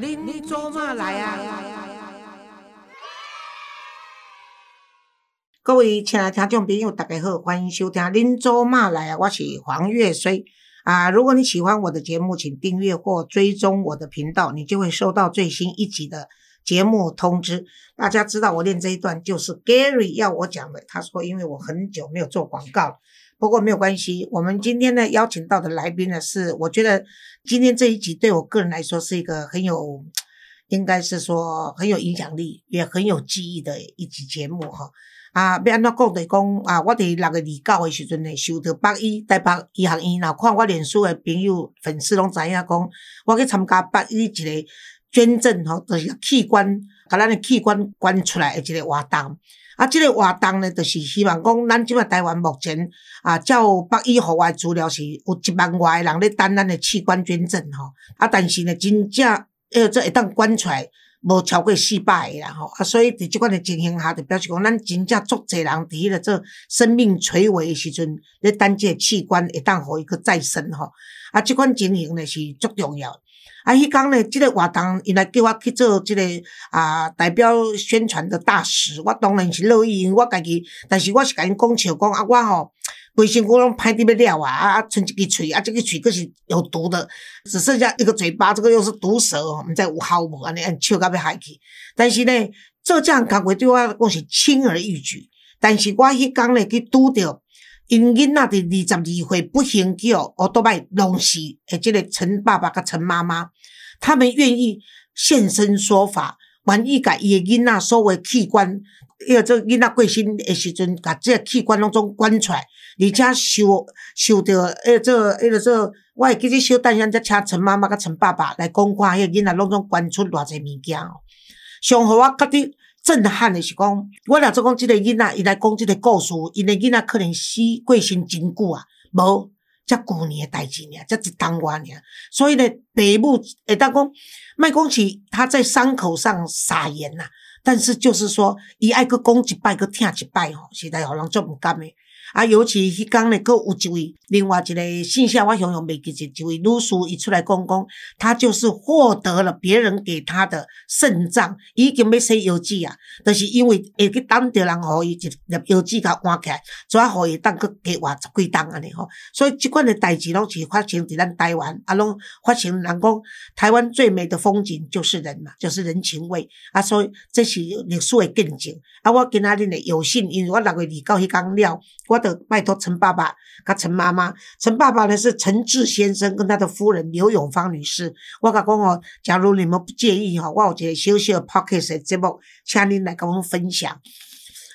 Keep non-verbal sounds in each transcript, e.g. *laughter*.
恁做嘛来啊？各位亲爱的听众朋友，大家好，欢迎收听《恁做嘛来啊》，我是黄月水啊。如果你喜欢我的节目，请订阅或追踪我的频道，你就会收到最新一集的节目通知。大家知道我念这一段就是 Gary 要我讲的，他说因为我很久没有做广告了。不过没有关系，我们今天呢邀请到的来宾呢是，我觉得今天这一集对我个人来说是一个很有，应该是说很有影响力，也很有记忆的一集节目哈。啊，要安怎讲的讲啊，我伫六月二九的时阵呢，收到北医台北医学院，然后看我脸书的朋友粉丝拢知影讲，我去参加北医一个捐赠吼，就是器官，把咱的器官捐出来的一个活动。啊，即个活动呢，就是希望讲，咱即个台湾目前啊，照北医互我资料是有一万外个人咧等咱的器官捐赠吼。啊，但是呢，真正呃，这会当捐出来无超过四百个啦吼。啊，所以伫即款的情形下，就表示讲，咱真正足侪人伫迄个做生命垂危的时阵，咧等即个器官会当互伊去再生吼。啊，即款情形呢是足重要。啊，迄讲呢，即个活动，伊来叫我去做即个啊代表宣传的大使，我当然是乐意，因为我家己，但是我是甲因讲笑讲啊，我吼规身躯拢歹伫要了啊，啊，剩一支喙，啊，这个喙佫是有毒的，只剩下一个嘴巴，这个又是毒蛇，毋知有效无安尼，笑到要害去。但是呢，做这样工作对我来讲是轻而易举，但是我迄讲呢去拄着。因囡仔伫二十二岁不幸叫我都拜弄死，诶，即个陈爸爸甲陈妈妈，他们愿意现身说法，愿意甲伊诶囡仔所谓器官，因为这囡仔过身诶时阵，甲即个器官拢总捐出来，而且收收着诶，这迄个这，我会记得小等下则请陈妈妈甲陈爸爸来讲看，迄个囡仔拢总捐出偌济物件哦，上互我觉得。震撼的是讲，我若做讲即个囡仔，伊来讲即个故事，因的囡仔可能死过身真久啊，无才旧年的代志尔，才一当外尔。所以呢，爸母会当讲，莫讲是他在伤口上撒盐呐，但是就是说，伊爱去讲一摆，去听一摆吼，实在互人做毋甘诶。啊，尤其迄天呢，佫有一位另外一个姓夏，我想想袂记一一位女士，伊出来讲讲，她就是获得了别人给她的肾脏，已经要洗邮寄啊，就是因为会去等着人互伊一粒邮寄甲换起来，所以互伊当佫加活十几档安尼吼。所以即款的代志拢是发生伫咱台湾，啊，拢发生人讲台湾最美的风景就是人嘛，就是人情味啊，所以这是历史的见证。啊，我今仔日呢有幸，因为我六月二九迄天了，我。的拜托陈爸爸跟陈妈妈，陈爸爸呢是陈志先生跟他的夫人刘永芳女士。我甲讲哦，假如你们不介意哈，我有一个小小的 podcast 节目，请您来跟我们分享。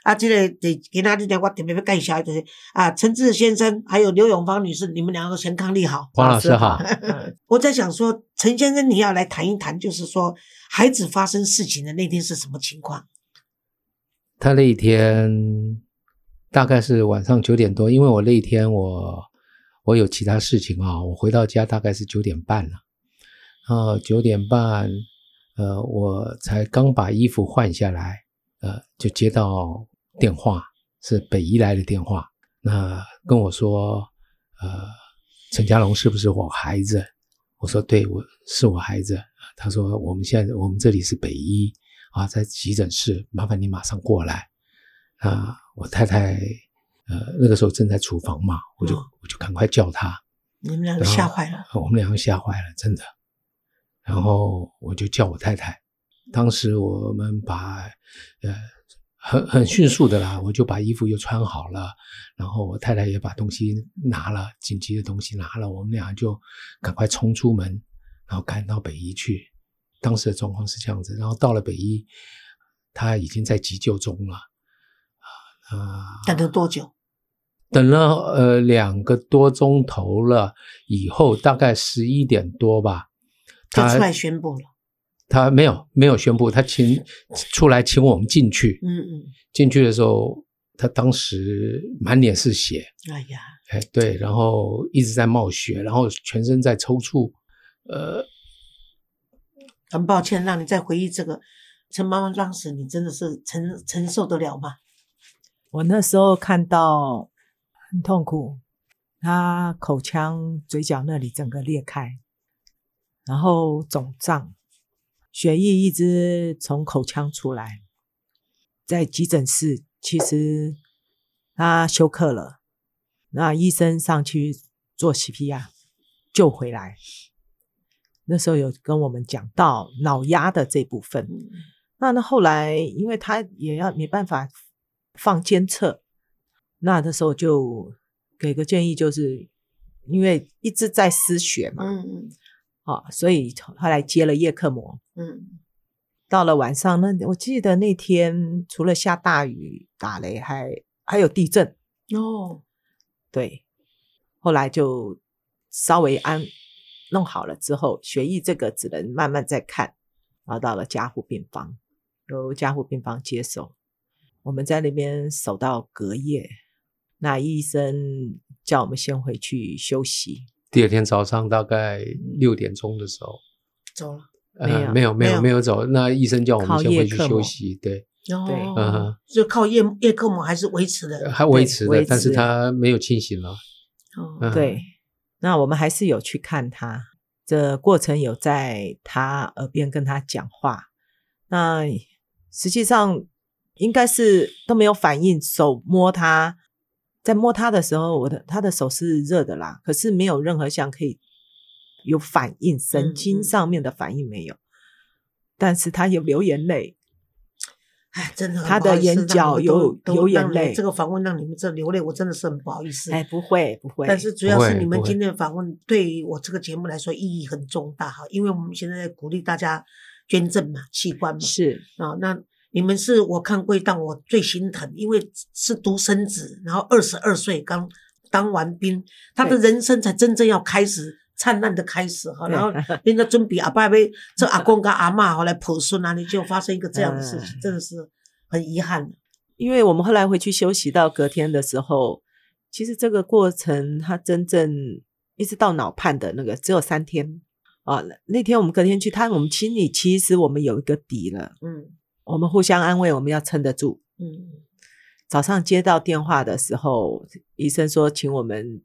啊，这个得给他这点，我特别要介绍就是啊，陈志先生还有刘永芳女士，你们两个健康利好。黄老师好。*laughs* 我在想说，陈先生你要来谈一谈，就是说孩子发生事情的那天是什么情况？他那一天。大概是晚上九点多，因为我那一天我我有其他事情啊，我回到家大概是九点半了。啊，九点半，呃，我才刚把衣服换下来，呃，就接到电话，是北医来的电话，那跟我说，呃，陈家龙是不是我孩子？我说对，我是我孩子。他说我们现在我们这里是北医啊，在急诊室，麻烦你马上过来啊。我太太，呃，那个时候正在厨房嘛，我就我就赶快叫她。你们两个吓坏了。我们两个吓坏了，真的。然后我就叫我太太。当时我们把，呃，很很迅速的啦，我就把衣服又穿好了，然后我太太也把东西拿了，紧急的东西拿了，我们俩就赶快冲出门，然后赶到北医去。当时的状况是这样子，然后到了北医，他已经在急救中了。啊，等了多久？等了呃两个多钟头了，以后大概十一点多吧，他出来宣布了。他没有没有宣布，他请出来请我们进去。嗯嗯，进去的时候，他当时满脸是血。哎呀，哎对，然后一直在冒血，然后全身在抽搐。呃，很抱歉让你再回忆这个，陈妈妈当时你真的是承承受得了吗？我那时候看到很痛苦，他口腔、嘴角那里整个裂开，然后肿胀，血液一直从口腔出来，在急诊室，其实他休克了，那医生上去做 CPR 救回来。那时候有跟我们讲到脑压的这部分，嗯那那后来因为他也要没办法放监测，那的时候就给个建议，就是因为一直在失血嘛，嗯啊，所以后来接了叶克膜。嗯到了晚上，那我记得那天除了下大雨、打雷，还还有地震。嗯，哦，对，后来就稍微安弄好了之后，血液这个只能慢慢再看，然后到了加护病房，由加护病房接手，我们在那边守到隔夜。那医生叫我们先回去休息，第二天早上大概六点钟的时候，走了。呃，没有没有没没有有没有走，那医生叫我靠们先回去休息，对，哦，嗯就靠叶叶克膜还是维持的。还维持的，但是他没有清醒了，哦嗯对，那我们还是有去看他，这过程有在他耳边跟他讲话。那实际上应该是都没有反应，手摸它，在摸它的时候，我的他的手是热的啦，可是没有任何像可以有反应，神嗯经嗯上面的反应没有，但是他有流眼泪。哎，真的很他的眼角有有眼泪这个访问让你们这流泪，我真的是很不好意思。哎，不会不会，但是主要是你们今天的访问对于我这个节目来说意义很重大哈，因为我们现在在鼓励大家捐赠嘛，器官嘛，是啊，那你们是我看过一档我最心疼，因为是独生子，然后二十二岁刚当完兵，他的人生才真正要开始灿烂的开始哈，然后人家准备阿爸被这阿公跟阿嬷后来抱孙啊，你就发生一个这样的事情，嗯 *laughs* 真的是很遗憾。因为我们后来回去休息到隔天的时候，其实这个过程他真正一直到脑判的那个只有三天啊。那天我们隔天去，他我们心里其实我们有一个底了，嗯我们互相安慰，我们要撑得住。嗯早上接到电话的时候，医生说请我们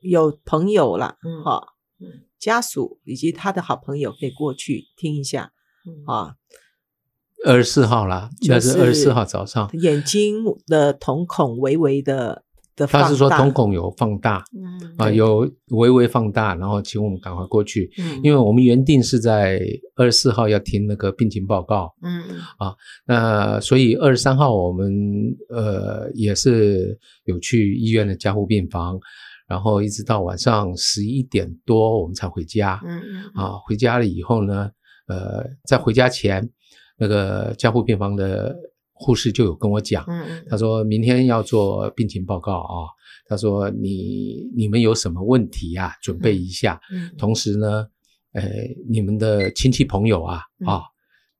有朋友啦，嗯哈、嗯家属以及他的好朋友可以过去听一下嗯啊。二十四号啦，就那是二十四是号早上，眼睛的瞳孔微微的的放大，他是说瞳孔有放大嗯。啊，有微微放大，然后请我们赶快过去，嗯。因为我们原定是在二十四号要听那个病情报告，嗯。啊那所以二十三号我们呃也是有去医院的加护病房，然后一直到晚上十一点多我们才回家。嗯嗯。啊，回家了以后呢，呃，在回家前，那个加护病房的护士就有跟我讲，嗯嗯他说明天要做病情报告啊，他说你你们有什么问题啊，准备一下。嗯同时呢，呃，你们的亲戚朋友啊嗯。啊，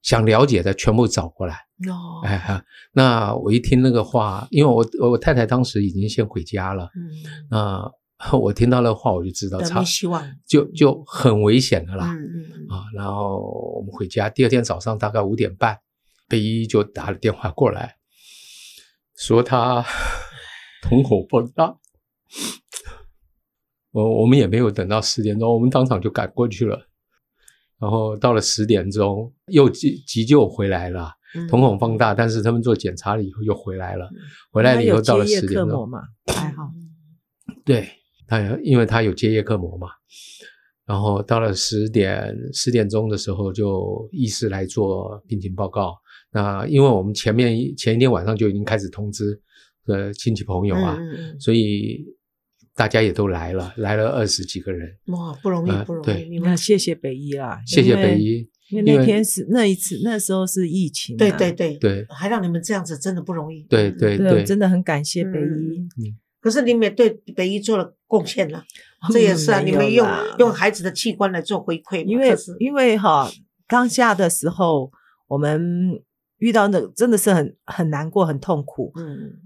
想了解的全部找过来。哦。哎哈，那我一听那个话，因为我我太太当时已经先回家了，嗯。那我听到那话我就知道，差没希望。就就很危险的啦。嗯嗯嗯。啊，然后我们回家，第二天早上大概五点半，北医就打了电话过来，说他 *laughs* 瞳孔放大。我我们也没有等到十点钟，我们当场就赶过去了。然后到了十点钟，又急急救回来了，嗯瞳孔放大，但是他们做检查了以后又回来了。回来了以后到了十点钟，嘛，还好。对他，因为他有接叶克膜嘛，然后到了十点十点钟的时候，就医师来做病情报告。那因为我们前面前一天晚上就已经开始通知呃亲戚朋友啊，所以大家也都来了，来了二十几个人。哇，不容易呃，不容易。对你们那谢谢北医啦，谢谢北医，因为那天是那一次，那时候是疫情、啊，对对对对还让你们这样子，真的不容易。对嗯对，对对真的很感谢嗯北医。可是你们也对北医做了贡献了，*laughs* 这也是啊，嗯你们用用孩子的器官来做回馈嘛，因为因为哈，当下的时候我们遇到那真的是很很难过、很痛苦。嗯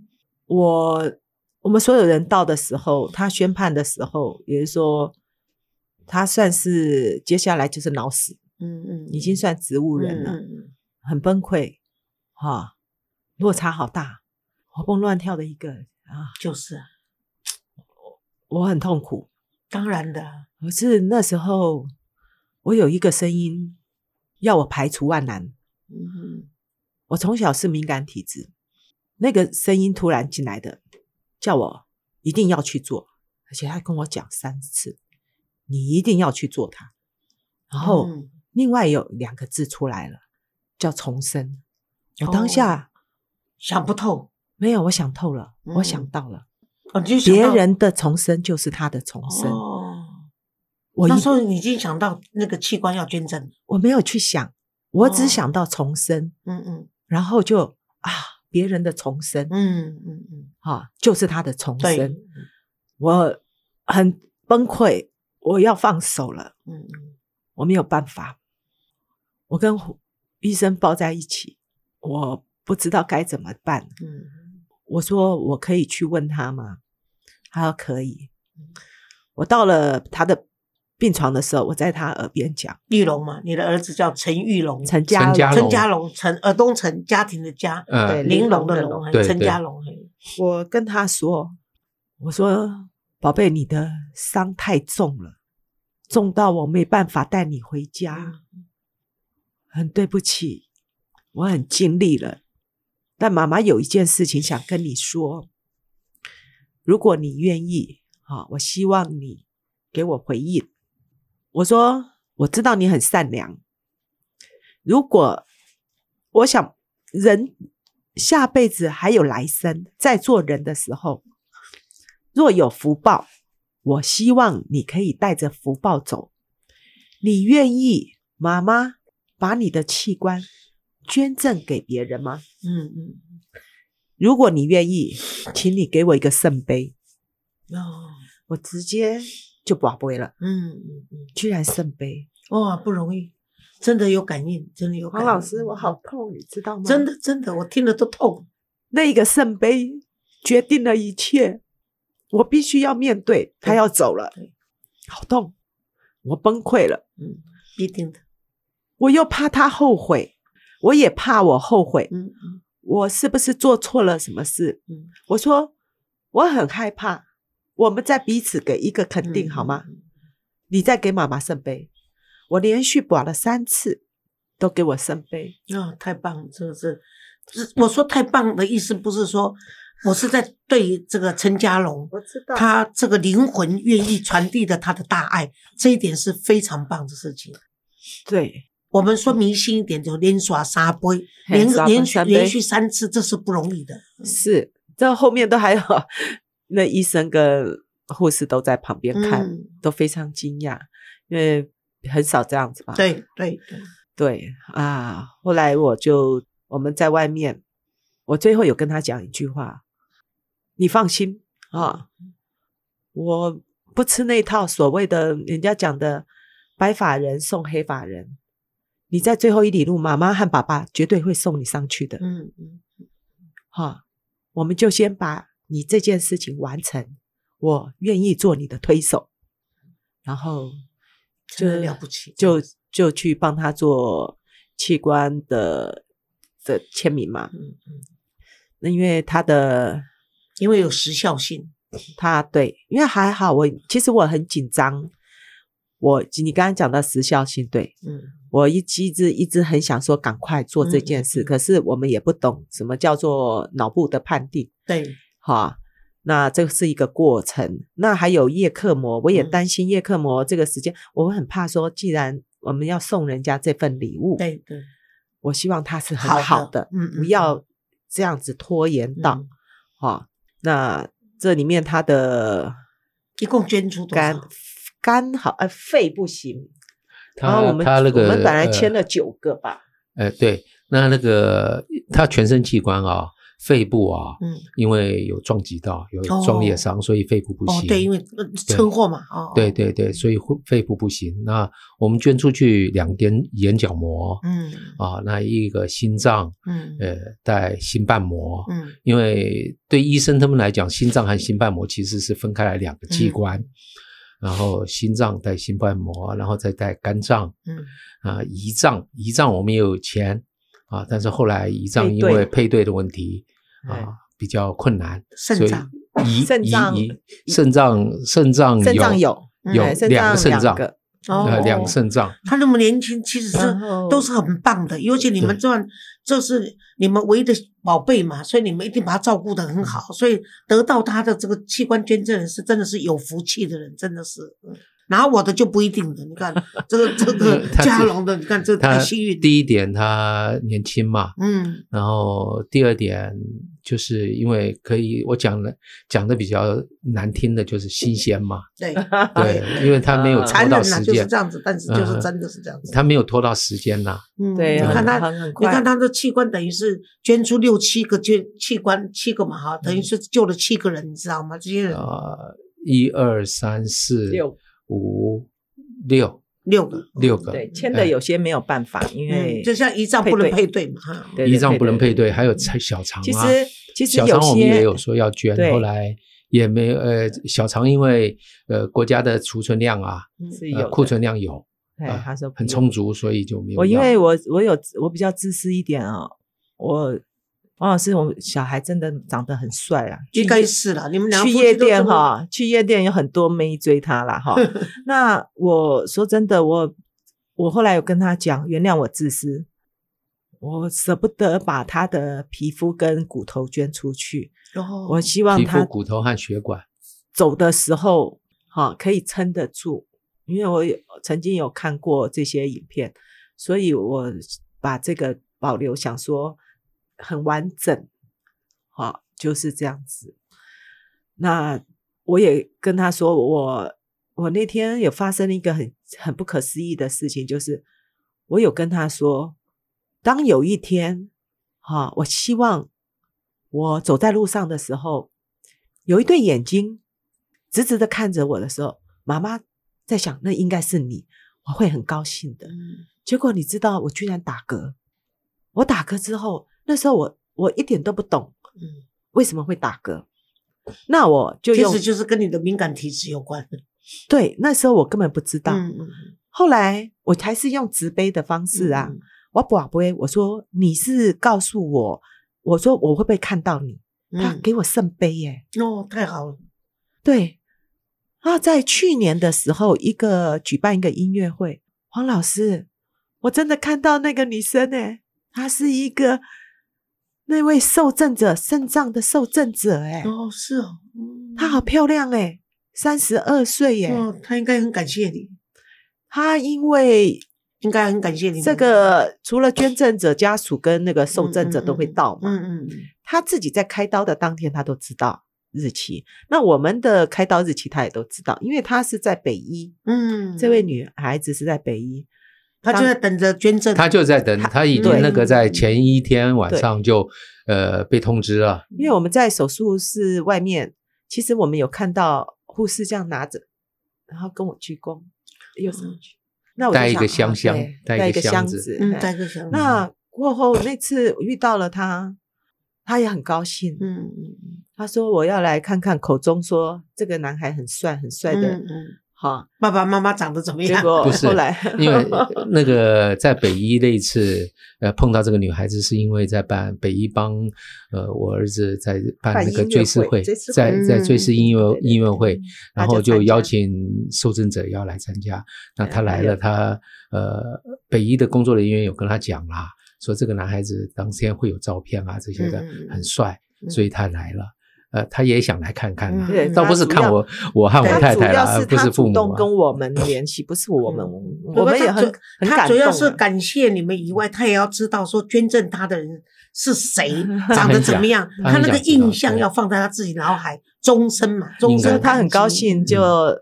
我我们所有人到的时候，他宣判的时候，也是说他算是接下来就是脑死，嗯嗯，已经算植物人了，很崩溃，哈，落差好大，活蹦乱跳的一个啊，就是啊，我很痛苦。当然的，可是那时候，我有一个声音要我排除万难。嗯我从小是敏感体质，那个声音突然进来的，叫我一定要去做，而且他跟我讲三次，你一定要去做它。然后、嗯另外有两个字出来了，叫重生。我当下、想不透，没有，我想透了，我嗯想到了，别人的重生就是他的重生。哦，我一那时候已经想到那个器官要捐赠，我没有去想，我只哦想到重生，嗯嗯然后就啊，别人的重生，嗯嗯嗯，哈、就是他的重，生。我很崩溃，我要放手了，嗯嗯我没有办法。我跟医生抱在一起，我不知道该怎么办。嗯我说我可以去问他吗？他说可以。我到了他的病床的时候，我在他耳边讲。玉龙嘛，你的儿子叫陈玉龙，陈家龙陈家龙。陈家龙，陈尔东陈家庭的家，对呃，玲珑的玲珑陈家龙，我跟他说：“我说宝贝，你的伤太重了，重到我没办法带你回家，很对不起，我很尽力了。但妈妈有一件事情想跟你说，如果你愿意，啊，我希望你给我回应。我说我知道你很善良，如果我想人下辈子还有来生，在做人的时候，若有福报，我希望你可以带着福报走。你愿意妈妈把你的器官捐赠给别人吗？嗯嗯如果你愿意，请你给我一个圣杯，哦我直接就宝贝了。嗯嗯嗯，居然圣杯，哇，不容易，真的有感应，真的有感应。黄老师，我好痛，你知道吗？真的真的，我听了都痛。那个圣杯决定了一切，我必须要面对，他要走了，好痛，我崩溃了，嗯，一定的。我又怕他后悔，我也怕我后悔，嗯嗯我是不是做错了什么事？嗯，我说我很害怕，我们在彼此给一个肯定、嗯好吗？嗯你再给妈妈圣杯，我连续保了三次，都给我圣杯，啊、太棒了，这个是，是我说太棒的意思不是说我是在对这个陈家龙，我知道他这个灵魂愿意传递的他的大爱，这一点是非常棒的事情。对，我们说迷信一点，就连耍三杯，连连续连续三次，这是不容易的。是，这后面都还有那医生跟护士都在旁边看，嗯都非常惊讶，因为很少这样子吧？对对对，对啊，后来我就我们在外面，我最后有跟他讲一句话：你放心啊，我不吃那套所谓的人家讲的白发人送黑发人。你在最后一里路，妈妈和爸爸绝对会送你上去的。嗯嗯，哈，我们就先把你这件事情完成，我愿意做你的推手，然后就了不起就就去帮他做器官的的签名嘛。嗯嗯，那因为他的因为有时效性。他对，因为还好我其实我很紧张，我你刚刚讲到时效性，对嗯我一一直一直很想说赶快做这件事，可是我们也不懂什么叫做脑部的判定。对，哈，那这是一个过程。那还有叶克膜，我也嗯担心叶克膜这个时间，我会很怕说，既然我们要送人家这份礼物，对对，我希望它是很好的好的，嗯嗯不要这样子拖延到嗯哈、那这里面它的一共捐出多肝少？肝好，呃，肺不行。然他后我们他那个我们本来签呃了九个吧，呃，对，那那个他全身器官啊，肺部啊，嗯，因为有撞击到，有哦撞裂伤，所以肺部不行。，哦对，因为呃车祸嘛，哦，对对对，所以会肺部不行。那我们捐出去两点眼角膜，嗯。啊，那一个心脏，嗯。呃，带心瓣膜，嗯。因为对医生他们来讲，心脏和心瓣膜其实是分开来两个器嗯。官，然后心脏带心瓣膜，然后再带肝脏，嗯。啊，胰脏，胰脏我们也有钱啊，但是后来胰脏因为配对的问题哎啊比较困难，肾脏胰胰肾脏胰肾脏肾脏肾脏有有两个肾脏两个哦呃两肾脏。他那么年轻，其实是都是很棒的，尤其你们这样，这是你们唯一的宝贝嘛，所以你们一定把他照顾得很好，所以得到他的这个器官捐赠人是真的是有福气的人，真的是。拿我的就不一定了，你看 *laughs* 这个这个他嘉龙的，你看这他太幸运。第一点，他年轻嘛，嗯然后第二点就是因为可以，我讲的讲的比较难听的就是新鲜嘛，*laughs* 对，对，因为他没有拖残忍呐，到时间就是这，样子，但是就是嗯真的是这样子。他没有拖到时间呐，嗯，对你看他，你看他的器官等于是捐出六七个捐器官，七个嘛哈，等于是救了七个人，你知道吗？这些人啊，一二三四六五六六个，六个，对，签的有些没有办法，因为嗯，就像胰脏不能配对嘛哈。对胰脏不能配。对对，还有菜小肠啊，其实其实小有些肠我们也有说要捐，后来也没有呃小肠因为呃国家的储存量啊，是有呃库存量有，对，呃他说很充足，所以就没有。我因为我我有我比较自私一点啊，我王老师，我们小孩真的长得很帅啊，应该是啦，你们两个去夜店哈，去夜店有很多妹追他啦哈。*laughs* 那我说真的，我我后来有跟他讲，原谅我自私，我舍不得把他的皮肤跟骨头捐出去，哦我希望皮他肤、骨头和血管，走的时候，哈、可以撑得住。因为我有曾经有看过这些影片，所以我把这个保留，想说很完整，好、就是这样子。那我也跟他说，我我那天有发生一个很很不可思议的事情，就是我有跟他说，当有一天，哈、我希望我走在路上的时候，有一对眼睛直直的看着我的时候，妈妈在想，那应该是你，我会很高兴的。嗯结果你知道，我居然打嗝。我打嗝之后，那时候我我一点都不懂嗯，为什么会打嗝，那我就其实就是跟你的敏感体质有关。*laughs* 对，那时候我根本不知道。嗯嗯后来我还是用直杯的方式啊，嗯我宝贝，我说你是告诉我，我说我会不会看到你？他嗯给我圣杯耶，哦，太好了，对。啊，在去年的时候，一个举办一个音乐会，黄老师，我真的看到那个女生诶，她是一个那位受赠者肾脏的受赠者诶，哦，是哦，嗯。她好漂亮诶，三十二岁耶，哦，他应该很感谢你，她因为应该很感谢你们。这个除了捐赠者家属跟那个受赠者都会到嘛，嗯嗯嗯，他自己在开刀的当天她都知道日期，那我们的开刀日期她也都知道，因为她是在北医，嗯，这位女孩子是在北医，他就在等着捐赠，他就在等，他已经那个在前一天晚上就呃被通知了，因为我们在手术室外面，其实我们有看到护士这样拿着，然后跟我鞠躬，又上去，那我带一个箱箱带一个个箱子，嗯，哎带个箱子，那过后那次我遇到了他，他也很高兴，嗯嗯嗯。他说我要来看看口中说这个男孩很帅很帅的，嗯嗯，哈、爸爸妈妈长得怎么样？结果 *laughs* 不是后来。因为 *laughs* 那个在北医那一次，呃，碰到这个女孩子，是因为在办北医帮呃我儿子在办那个追思会会，在在追思音乐音乐会，然后就邀请受赠者要来参加。那他来了，他呃北医的工作人员有跟他讲啦，说这个男孩子当天会有照片啊这些的很帅，嗯。所以他来了。呃，他也想来看看啊倒不是看我我和我他主太太啦，而要是他不是父母主动啊。跟我们联系，不是我们，嗯我们也很他主很感他主要是感谢你们以外，他也要知道说捐赠他的人是谁，*laughs* 长得怎么样，他那个印象要放在他自己脑海终身嘛，终身他很高兴，就嗯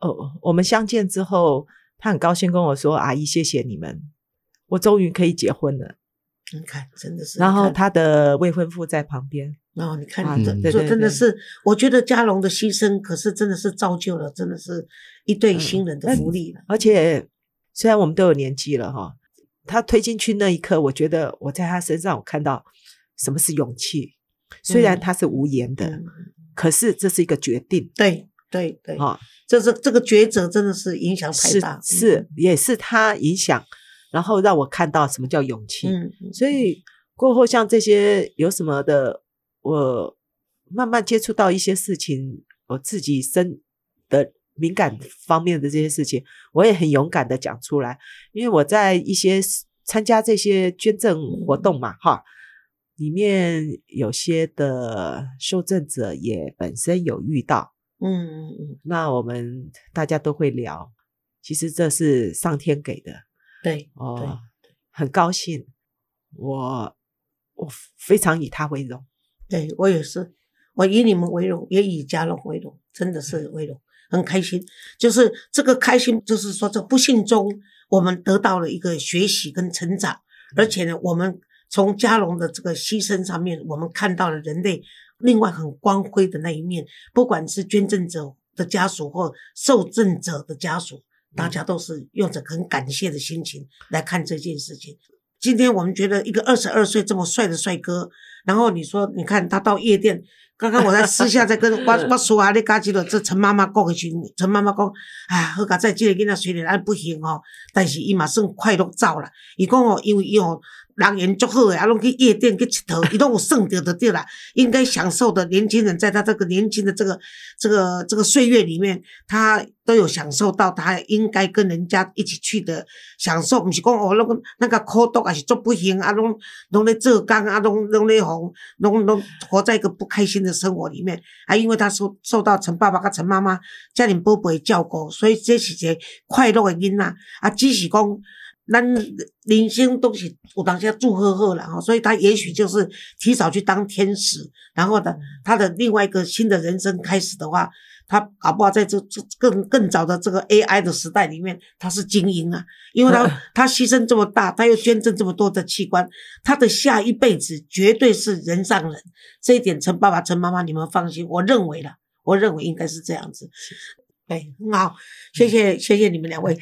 哦，我们相见之后，他很高兴跟我说：“阿姨，谢谢你们，我终于可以结婚了。你看，真的是。”然后他的未婚夫在旁边，然后你看这嗯这真的是，我觉得嘉龙的牺牲，可是真的是造就了，真的是一对新人的福利了。而且虽然我们都有年纪了哈，他推进去那一刻，我觉得我在他身上我看到什么是勇气。虽然嗯他是无言的，嗯，可是这是一个决定对对对，哈，这是这个抉择真的是影响太是大，是也是他影响，然后让我看到什么叫勇气。嗯，嗯，所以过后像这些有什么的，我慢慢接触到一些事情，我自己身的敏感方面的这些事情，我也很勇敢的讲出来，因为我在一些参加这些捐赠活动嘛，哈，里面有些的受赠者也本身有遇到，嗯嗯嗯，那我们大家都会聊，其实这是上天给的对哦，很高兴，我我非常以他为荣，对我也是，我以你们为荣，也以家龙为荣，真的是为荣，很开心。就是这个开心，就是说这不幸中，我们得到了一个学习跟成长，而且呢，我们从家龙的这个牺牲上面，我们看到了人类另外很光辉的那一面，不管是捐赠者的家属或受赠者的家属，大家都是用着很感谢的心情来看这件事情。今天我们觉得一个二十二岁这么帅的帅哥，然后你说，你看他到夜店，刚刚我在私下在跟 *laughs* 我我说啊，你嘎记得这陈妈妈讲的时候，陈妈妈讲，哎，好佳在这个囡仔虽然安不行哦，但是伊嘛算快乐走了。伊讲哦，因为伊哦。人缘足好诶，啊，拢去夜店去佚佗，*laughs* 伊拢有算着的对啦。应该享受的年轻人，在他这个年轻的这个这个这个岁月里面，他都有享受到他应该跟人家一起去的享受。毋是讲哦，那个那个苦毒，也是做不行啊，拢拢咧做工啊，拢拢咧红，拢拢活在一个不开心的生活里面。啊，因为他受受到陈爸爸跟陈妈妈家庭宝贝照顾，所以这是一个快乐的囡仔。啊，只是讲。咱人生都是有当下祝贺贺了哈，所以他也许就是提早去当天使，然后呢，他的另外一个新的人生开始的话，他搞不好在这这更更早的这个 AI 的时代里面，他是精英啊，因为他他牺牲这么大，他又捐赠这么多的器官，他的下一辈子绝对是人上人，这一点陈爸爸陈妈妈你们放心，我认为了，我认为应该是这样子。对，很好，谢谢谢谢你们两位。